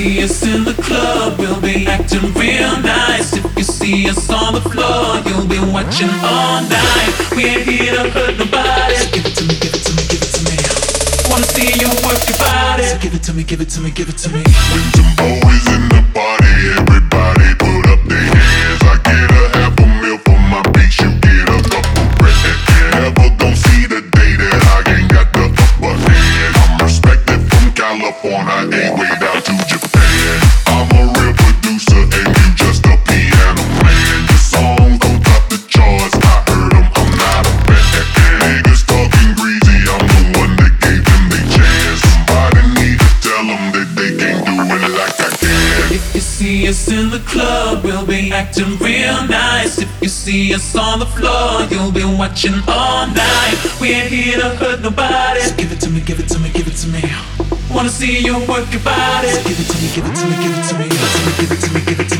see us in the club, we'll be acting real nice. If you see us on the floor, you'll be watching all night. We ain't here to hurt nobody. So give it to me, give it to me, give it to me. Wanna see you work your body. So give it to me, give it to me, give it to me. When Timbo's in the party, everybody put up their hands. I get a half a mil for my beats, you get a couple grand. Never gon' see the day that I ain't got the upper hand. I'm respected from California, ain't way down to Japan. If you see us in the club, we'll be acting real nice. If you see us on the floor, you'll be watching all night. We ain't here to hurt nobody. So give it to me, give it to me, give it to me. Wanna see you work your body. So give it to me, give it to me, give it to me. Give it to me, give it to me, give it to me,